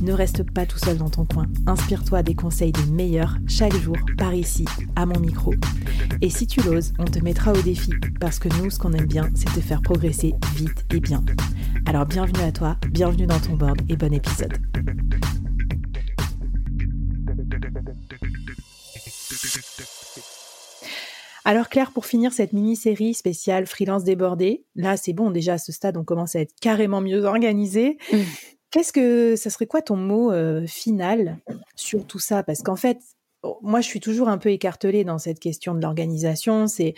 Ne reste pas tout seul dans ton coin. Inspire-toi des conseils des meilleurs chaque jour par ici, à mon micro. Et si tu l'oses, on te mettra au défi parce que nous, ce qu'on aime bien, c'est te faire progresser vite et bien. Alors bienvenue à toi, bienvenue dans ton board et bon épisode. Alors Claire, pour finir cette mini-série spéciale freelance débordé, là c'est bon, déjà à ce stade on commence à être carrément mieux organisé. Mmh. Qu'est-ce que ça serait quoi ton mot euh, final sur tout ça? Parce qu'en fait, moi je suis toujours un peu écartelée dans cette question de l'organisation. C'est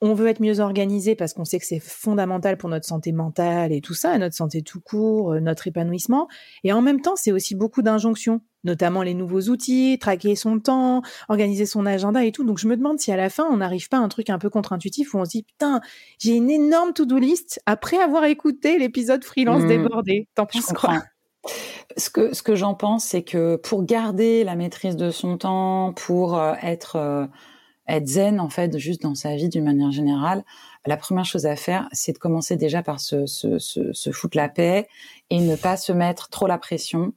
on veut être mieux organisé parce qu'on sait que c'est fondamental pour notre santé mentale et tout ça, notre santé tout court, notre épanouissement. Et en même temps, c'est aussi beaucoup d'injonctions, notamment les nouveaux outils, traquer son temps, organiser son agenda et tout. Donc je me demande si à la fin, on n'arrive pas à un truc un peu contre-intuitif où on se dit, putain, j'ai une énorme to-do list après avoir écouté l'épisode freelance mmh. débordé. T'en penses quoi? Ce que, j'en pense, c'est que pour garder la maîtrise de son temps, pour euh, être... Euh, être zen en fait juste dans sa vie d'une manière générale, la première chose à faire, c'est de commencer déjà par se, foutre la paix et ne pas se mettre trop la pression,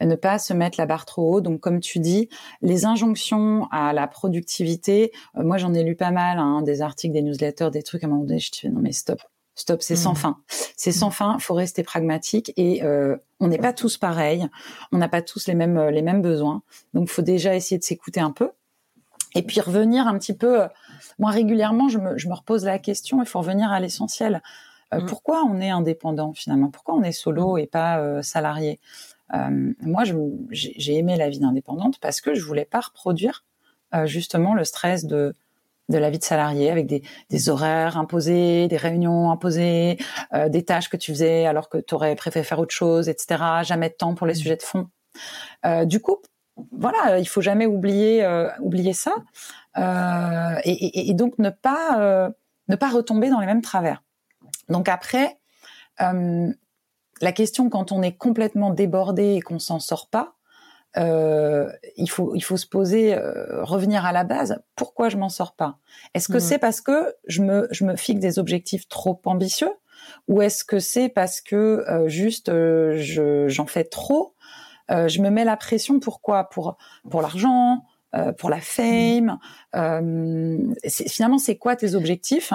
ne pas se mettre la barre trop haut. Donc comme tu dis, les injonctions à la productivité, euh, moi j'en ai lu pas mal, hein, des articles, des newsletters, des trucs à un moment donné, je te dis non mais stop, stop, c'est sans mmh. fin. C'est sans fin, faut rester pragmatique et euh, on n'est pas tous pareils, on n'a pas tous les mêmes les mêmes besoins. Donc faut déjà essayer de s'écouter un peu et puis revenir un petit peu, euh, moi régulièrement, je me, je me repose la question, il faut revenir à l'essentiel. Euh, mm. Pourquoi on est indépendant finalement? Pourquoi on est solo mm. et pas euh, salarié? Euh, Moi, j'ai aimé la vie d'indépendante parce que je voulais pas reproduire euh, justement le stress de de la vie de salarié avec des, des horaires imposés, des réunions imposées, des tâches que tu faisais alors que tu aurais préféré faire autre chose, etc. Jamais de temps pour les mm. sujets de fond. du coup, voilà, il faut jamais oublier euh, oublier ça euh, et, donc ne pas euh, ne pas retomber dans les mêmes travers. Donc après, la question quand on est complètement débordé et qu'on s'en sort pas, il faut il faut se poser revenir à la base. Pourquoi je m'en sors pas? Est-ce que mmh. c'est parce que je me je me fixe des objectifs trop ambitieux? Ou est-ce que c'est parce que juste j'en fais trop? Euh, je me mets la pression pourquoi Pour pour l'argent, euh, pour la fame? Euh, finalement, c'est quoi tes objectifs?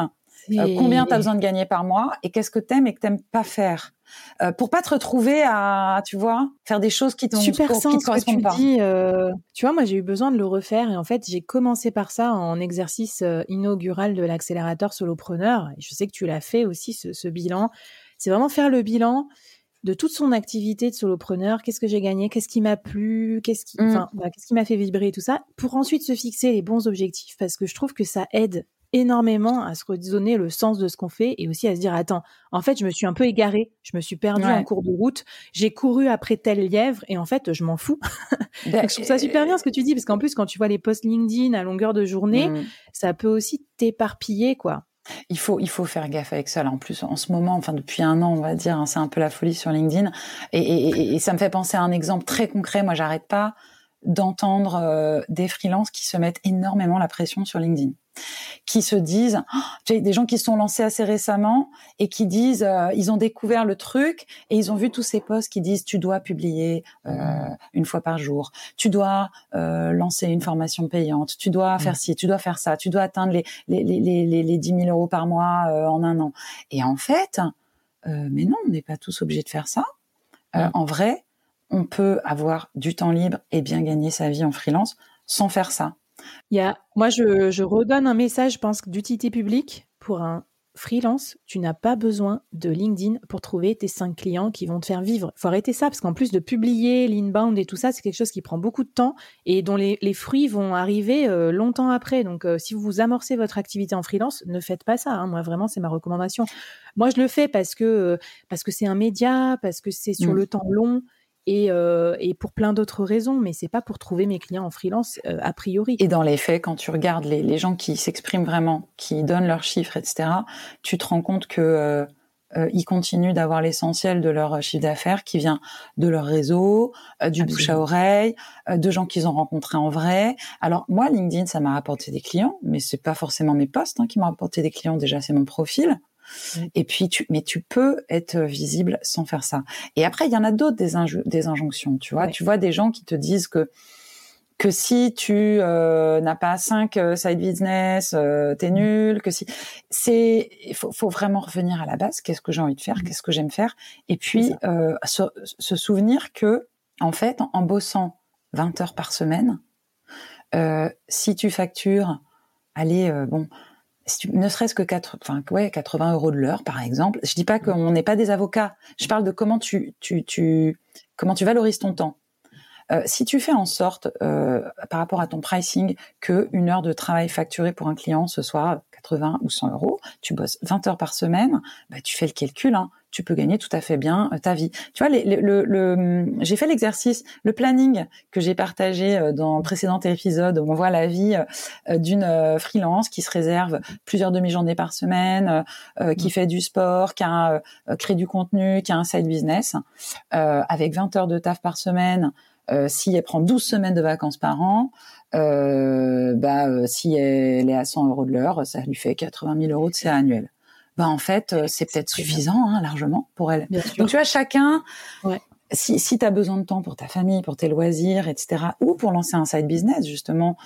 Euh, Combien tu as besoin de gagner par mois Et qu'est-ce que t'aimes et que t'aimes pas faire euh, pour pas te retrouver à, tu vois, faire des choses qui, Super qui te correspondent tu pas. Dis, euh, tu vois, moi j'ai eu besoin de le refaire et en fait j'ai commencé par ça en exercice inaugural de l'accélérateur solopreneur. Et je sais que tu l'as fait aussi ce, ce bilan. C'est vraiment faire le bilan de toute son activité de solopreneur, qu'est-ce que j'ai gagné, qu'est-ce qui m'a plu, qu'est-ce qui, mmh. qu'est-ce qui m'a fait vibrer tout ça, pour ensuite se fixer les bons objectifs, parce que je trouve que ça aide énormément à se redonner le sens de ce qu'on fait et aussi à se dire attends en fait je me suis un peu égarée je me suis perdue en cours de route j'ai couru après tel lièvre et en fait je m'en fous ben, je trouve ça super bien ce que tu dis parce qu'en plus quand tu vois les posts LinkedIn à longueur de journée mmh. ça peut aussi t'éparpiller quoi il faut, il faut faire gaffe avec ça. Là. En plus, en ce moment, enfin depuis un an, on va dire, hein, c'est un peu la folie sur LinkedIn. Et, et, et, ça me fait penser à un exemple très concret. Moi, j'arrête pas d'entendre euh, des freelances qui se mettent énormément la pression sur LinkedIn, qui se disent, oh, des gens qui se sont lancés assez récemment et qui disent, euh, ils ont découvert le truc et ils ont vu tous ces posts qui disent, tu dois publier euh, une fois par jour, tu dois lancer une formation payante, tu dois faire ci, tu dois faire ça, tu dois atteindre les les les les, les 10 000 euros par mois en un an. Et en fait, mais non, on n'est pas tous obligés de faire ça. En vrai, on peut avoir du temps libre et bien gagner sa vie en freelance sans faire ça. Il y a, moi, je, redonne un message, je pense, d'utilité publique pour un freelance. Tu n'as pas besoin de LinkedIn pour trouver tes cinq clients qui vont te faire vivre. Il faut arrêter ça parce qu'en plus de publier l'inbound et tout ça, c'est quelque chose qui prend beaucoup de temps et dont les, fruits vont arriver euh, longtemps après. Donc, euh, si vous amorcez votre activité en freelance, ne faites pas ça. Hein. Moi, vraiment, c'est ma recommandation. Moi, je le fais parce que euh, parce que c'est un média, parce que c'est sur mmh. le temps long et, euh, et pour plein d'autres raisons, mais c'est pas pour trouver mes clients en freelance euh, a priori. Et dans les faits, quand tu regardes les, les gens qui s'expriment vraiment, qui donnent leurs chiffres, etc., tu te rends compte que euh, ils continuent d'avoir l'essentiel de leur chiffre d'affaires qui vient de leur réseau, euh, du bouche à oreille, euh, de gens qu'ils ont rencontrés en vrai. Alors moi, LinkedIn, ça m'a rapporté des clients, mais c'est pas forcément mes posts hein, qui m'ont rapporté des clients. Déjà, c'est mon profil. Et puis, tu, mais tu peux être visible sans faire ça. Et après, il y en a d'autres des, des injonctions. Tu vois, tu vois des gens qui te disent que que si tu euh, n'as pas cinq euh, side business, euh, t'es nul. Que si c'est, il faut, faut, vraiment revenir à la base. Qu'est-ce que j'ai envie de faire? Mmh. Qu'est-ce que j'aime faire? Et puis euh, se, se, souvenir que en fait, en, bossant 20 heures par semaine, si tu factures, allez, bon. Si tu, ne serait-ce que 4, enfin, ouais, 80 euros de l'heure, par exemple. Je dis pas qu'on n'est pas des avocats. Je parle de comment tu, tu, tu, comment tu valorises ton temps. Euh, si tu fais en sorte, euh, par rapport à ton pricing, que une heure de travail facturée pour un client, ce soit 80 ou 100 euros, tu bosses 20 heures par semaine, bah, tu fais le calcul, hein, tu peux gagner tout à fait bien euh, ta vie. Tu vois, le, j'ai fait l'exercice, le planning que j'ai partagé dans le précédent épisode où on voit la vie d'une freelance qui se réserve plusieurs demi-journées par semaine, qui mmh. fait du sport, qui a crée du contenu, qui a un side business, avec 20 heures de taf par semaine. Euh, si elle prend 12 semaines de vacances par an, euh, bah, euh, si elle est à 100 euros de l'heure, ça lui fait 80 000 euros de CA annuel. Bah, en fait, c'est peut-être suffisant, hein, largement, pour elle. Donc, tu vois, chacun, ouais. si, si tu as besoin de temps pour ta famille, pour tes loisirs, etc., ou pour lancer un side business, justement,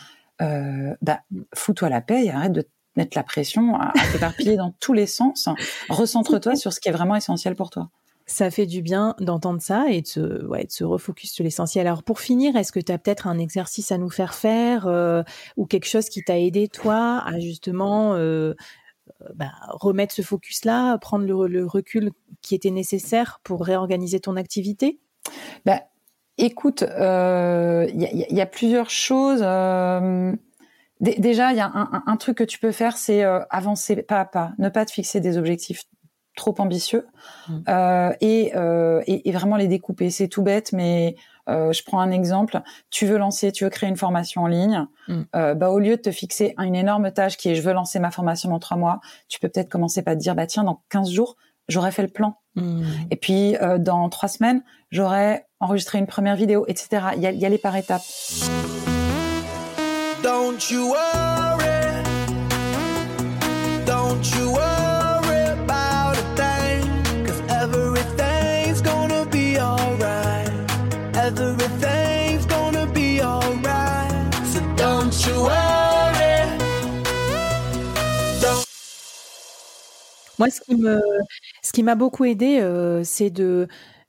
euh, bah, fous-toi la paix et arrête de mettre la pression à, à t'éparpiller dans tous les sens. Recentre-toi sur ce qui est vraiment essentiel pour toi. Ça fait du bien d'entendre ça et de se, ouais, de se refocus sur l'essentiel. Alors pour finir, est-ce que tu as peut-être un exercice à nous faire faire euh, ou quelque chose qui t'a aidé toi à justement euh, bah, remettre ce focus-là, prendre le, recul qui était nécessaire pour réorganiser ton activité bah, Écoute, il euh, y, y, a plusieurs choses. déjà, il y a un, un, truc que tu peux faire, c'est avancer pas à pas, ne pas te fixer des objectifs trop ambitieux mmh. euh, et, euh, et, et, vraiment les découper. C'est tout bête, mais euh, je prends un exemple. Tu veux lancer, tu veux créer une formation en ligne. Mmh. Euh, bah, au lieu de te fixer une énorme tâche qui est je veux lancer ma formation dans trois mois, tu peux peut-être commencer par te dire bah tiens dans 15 jours j'aurais fait le plan. Mmh. Et puis euh, dans trois semaines j'aurais enregistré une première vidéo, etc. Il y a, y aller par étapes. Don't you Moi, ce qui me, ce qui m'a beaucoup aidé, euh, c'est de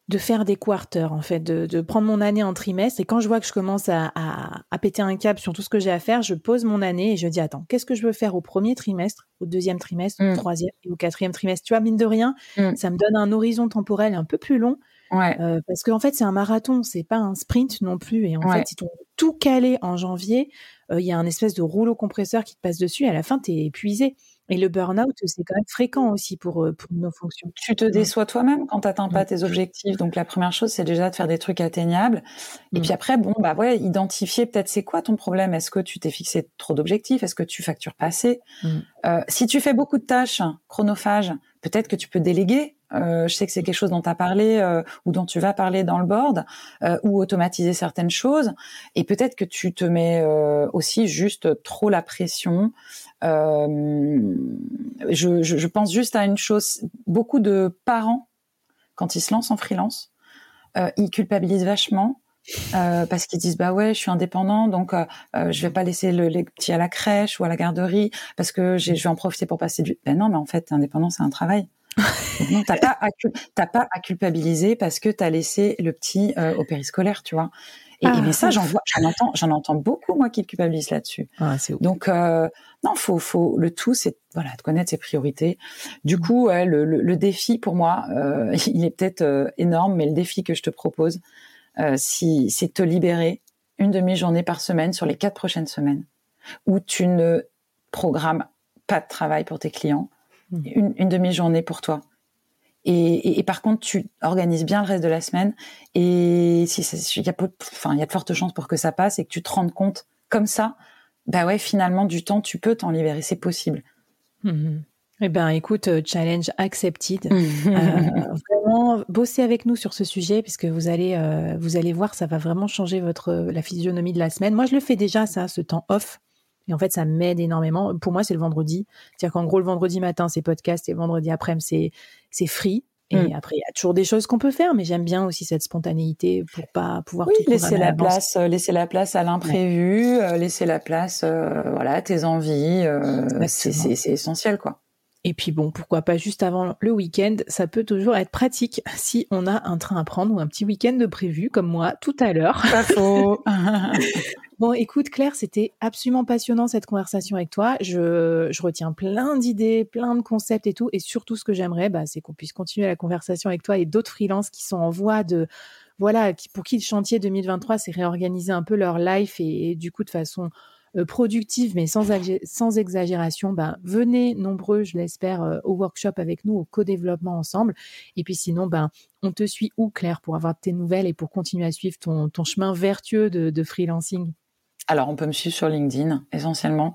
de faire des quarters, en fait, de, de, prendre mon année en trimestre. Et quand je vois que je commence à, à, à péter un cap sur tout ce que j'ai à faire, je pose mon année et je dis attends, qu'est-ce que je veux faire au premier trimestre, au deuxième trimestre, au mmh. troisième et au quatrième trimestre? Tu vois, mine de rien, mmh. ça me donne un horizon temporel un peu plus long. Ouais. Euh, parce qu'en fait, c'est un marathon, c'est pas un sprint non plus. Et en fait, si on tout calé en janvier, euh, il y a un espèce de rouleau compresseur qui te passe dessus. Et à la fin, tu es épuisé. Et le burn-out, c'est quand même fréquent aussi pour, euh, pour nos fonctions. Tu te déçois toi-même quand tu n'atteins pas tes objectifs. Donc la première chose, c'est déjà de faire des trucs atteignables. Et puis après, bon, bah ouais, identifier peut-être c'est quoi ton problème. Est-ce que tu t'es fixé trop d'objectifs? Est-ce que tu factures pas assez? Euh, Si tu fais beaucoup de tâches chronophages, peut-être que tu peux déléguer. Euh, je sais que c'est quelque chose dont tu as parlé euh, ou dont tu vas parler dans le board, euh, ou automatiser certaines choses. Et peut-être que tu te mets aussi juste trop la pression. Euh, je, je, je, pense juste à une chose. Beaucoup de parents, quand ils se lancent en freelance, ils culpabilisent vachement. parce qu'ils disent bah ouais je suis indépendant donc je vais pas laisser le, les petits à la crèche ou à la garderie parce que je vais en profiter pour passer du ben non mais en fait indépendant c'est un travail non, t'as pas, à, pas à culpabiliser parce que t'as laissé le petit euh, au périscolaire, tu vois. Et, ah, mais ça, j'en vois, j'en entends, j'en entends beaucoup moi qui culpabilisent là-dessus. Ah, Donc euh, non, faut, faut le tout, c'est voilà, de connaître ses priorités. Du mm. coup, ouais, le, le, le, défi pour moi, euh, il est peut-être euh, énorme, mais le défi que je te propose, euh, si, c'est de te libérer une demi-journée par semaine sur les quatre prochaines semaines, où tu ne programmes pas de travail pour tes clients, Mmh. une, une demi-journée pour toi. Et, et, et, par contre, tu organises bien le reste de la semaine. Et si il y a, enfin, il y a de fortes chances pour que ça passe et que tu te rendes compte comme ça, bah ouais, finalement, du temps, tu peux t'en libérer, c'est possible. Mmh. Eh ben, écoute, euh, challenge accepted. euh, vraiment, bossez avec nous sur ce sujet, puisque vous allez, euh, vous allez voir, ça va vraiment changer votre la physionomie de la semaine. Moi, je le fais déjà, ça, ce temps off. Et en fait, ça m'aide énormément. Pour moi, c'est le vendredi. C'est-à-dire qu'en gros, le vendredi matin, c'est podcast, et le vendredi après-midi, c'est, free. Et Mm. après, il y a toujours des choses qu'on peut faire, mais j'aime bien aussi cette spontanéité pour pas pouvoir Oui, tout laisser la place, euh, laisser la place à l'imprévu, euh, laisser la place, euh, voilà, à tes envies. c'est essentiel, quoi. Et puis bon, pourquoi pas juste avant le week-end, ça peut toujours être pratique si on a un train à prendre ou un petit week-end de prévu, comme moi tout à l'heure. Pas faux. Bon, écoute Claire, c'était absolument passionnant cette conversation avec toi. Je, retiens plein d'idées, plein de concepts et tout. Et surtout, ce que j'aimerais, bah, c'est qu'on puisse continuer la conversation avec toi et d'autres freelances qui sont en voie de, voilà, pour qui le chantier 2023, c'est réorganiser un peu leur life et, du coup de façon euh, productive, mais sans, exagé- sans exagération. Ben, venez nombreux, je l'espère, euh, au workshop avec nous, au co-développement ensemble. Et puis sinon, ben, on te suit où, Claire, pour avoir tes nouvelles et pour continuer à suivre ton, chemin vertueux de freelancing? Alors, on peut me suivre sur LinkedIn, essentiellement.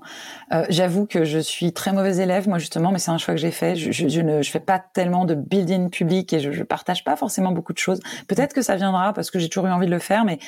Euh, J'avoue que je suis très mauvaise élève, moi justement, mais c'est un choix que j'ai fait. Je, je, je ne je fais pas tellement de building public et je, je partage pas forcément beaucoup de choses. Peut-être que ça viendra parce que j'ai toujours eu envie de le faire, mais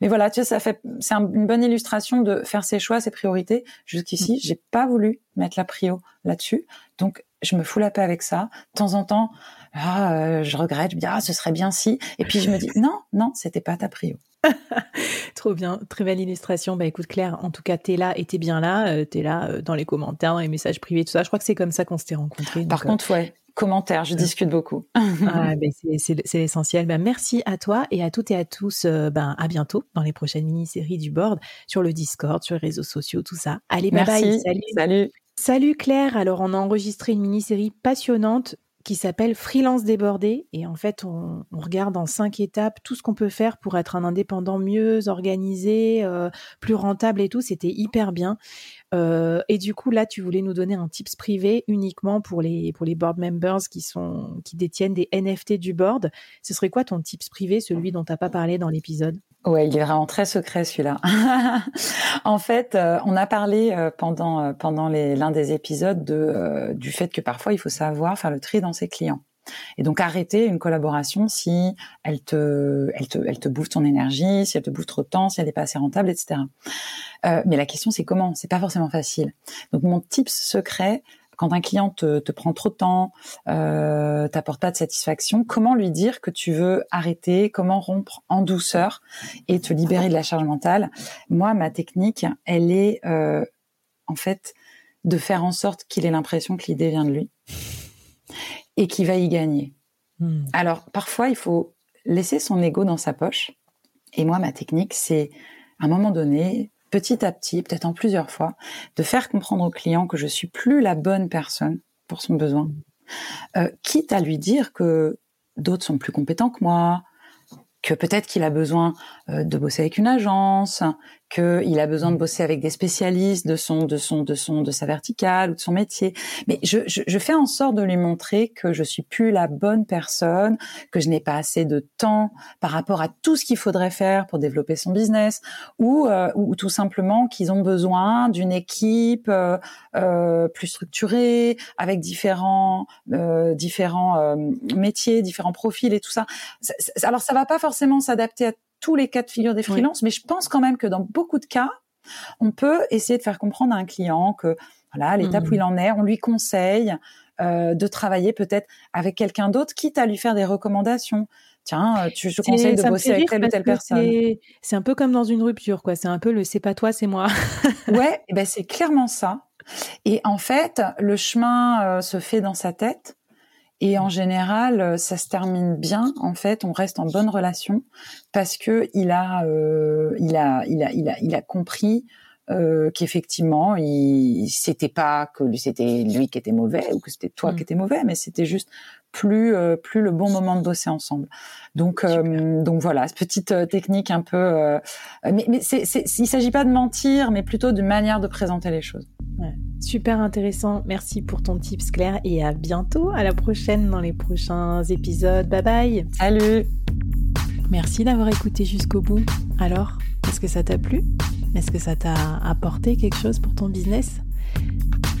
mais voilà, tu sais, ça fait c'est un- une bonne illustration de faire ses choix, ses priorités. Jusqu'ici, j'ai pas voulu mettre la prio là-dessus, donc je me fous la paix avec ça. De temps en temps, ah, euh, je regrette, je me dis ah, ce serait bien si, et puis je me dis non, non, c'était pas ta prio. Trop bien, très belle illustration. Bah écoute Claire, en tout cas t'es là et t'es bien là, euh, t'es là euh, dans les commentaires, les messages privés, tout ça. Je crois que c'est comme ça qu'on s'était rencontrés. Par donc, contre, ouais, commentaires, je discute beaucoup. euh, ah, ben, c'est- l'essentiel. Bah, merci à toi et à toutes et à tous. euh, ben, à bientôt dans les prochaines mini-séries du board, sur le Discord, sur les réseaux sociaux, tout ça. Allez, bye bye. Salut. Salut. Salut Claire, alors on a enregistré une mini-série passionnante qui s'appelle Freelance débordé et en fait on, regarde en cinq étapes tout ce qu'on peut faire pour être un indépendant mieux organisé, euh, plus rentable et tout, c'était hyper bien. Euh, et du coup là tu voulais nous donner un tips privé uniquement pour les pour les board members qui sont qui détiennent des NFT du board. Ce serait quoi ton tips privé, celui dont t'as pas parlé dans l'épisode? Ouais, il est vraiment très secret celui-là. en fait, euh, on a parlé euh, pendant pendant l'un des épisodes de du fait que parfois il faut savoir faire le tri dans ses clients. Et donc arrêter une collaboration si elle te elle te elle te bouffe ton énergie, si elle te bouffe trop de temps, si elle n'est pas assez rentable, etc. Euh, mais la question c'est comment? C'est pas forcément facile. Donc mon tips secret quand un client te, te prend trop de temps, euh, t'apporte pas de satisfaction, comment lui dire que tu veux arrêter, comment rompre en douceur et te libérer de la charge mentale? Moi, ma technique, elle est euh, en fait de faire en sorte qu'il ait l'impression que l'idée vient de lui et qu'il va y gagner. Hmm. Alors, parfois, il faut laisser son ego dans sa poche. Et moi, ma technique, c'est à un moment donné, petit à petit, peut-être en plusieurs fois, de faire comprendre au client que je suis plus la bonne personne pour son besoin, euh, quitte à lui dire que d'autres sont plus compétents que moi, que peut-être qu'il a besoin euh, de bosser avec une agence, qu'il a besoin de bosser avec des spécialistes de son, de son, de son, de sa verticale ou de son métier. Mais je, je, je fais en sorte de lui montrer que je suis plus la bonne personne, que je n'ai pas assez de temps par rapport à tout ce qu'il faudrait faire pour développer son business, ou, euh, ou tout simplement qu'ils ont besoin d'une équipe euh, euh, plus structurée, avec différents, euh, différents euh, métiers, différents profils et tout ça- Alors ça va pas forcément s'adapter à tous les cas de figure des Oui. freelances, mais je pense quand même que dans beaucoup de cas, on peut essayer de faire comprendre à un client que voilà l'étape Mhm. où il en est, on lui conseille euh, de travailler peut-être avec quelqu'un d'autre, quitte à lui faire des recommandations. Tiens, euh, tu, je conseille de bosser avec telle ou telle personne. c'est- C'est un peu comme dans une rupture, quoi. C'est un peu le c'est pas toi, c'est moi. Ouais, eh ben c'est clairement ça. Et en fait, le chemin euh, se fait dans sa tête. Et en général, euh, ça se termine bien. En fait, on reste en bonne relation parce que il a, euh, il a, il a, il a, il a compris euh, qu'effectivement, il, c'était pas que c'était lui qui était mauvais ou que c'était toi Mm. qui étais mauvais, mais c'était juste plus, euh, plus le bon moment de bosser ensemble. Donc, euh, donc voilà, cette petite euh, technique un peu. mais, mais c'est, c'est, il s'agit pas de mentir, mais plutôt d'une manière de présenter les choses. Super intéressant. Merci pour ton tips, Claire. Et à bientôt, à la prochaine dans les prochains épisodes. Bye bye. Salut. Merci d'avoir écouté jusqu'au bout. Alors, est-ce que ça t'a plu? Est-ce que ça t'a apporté quelque chose pour ton business?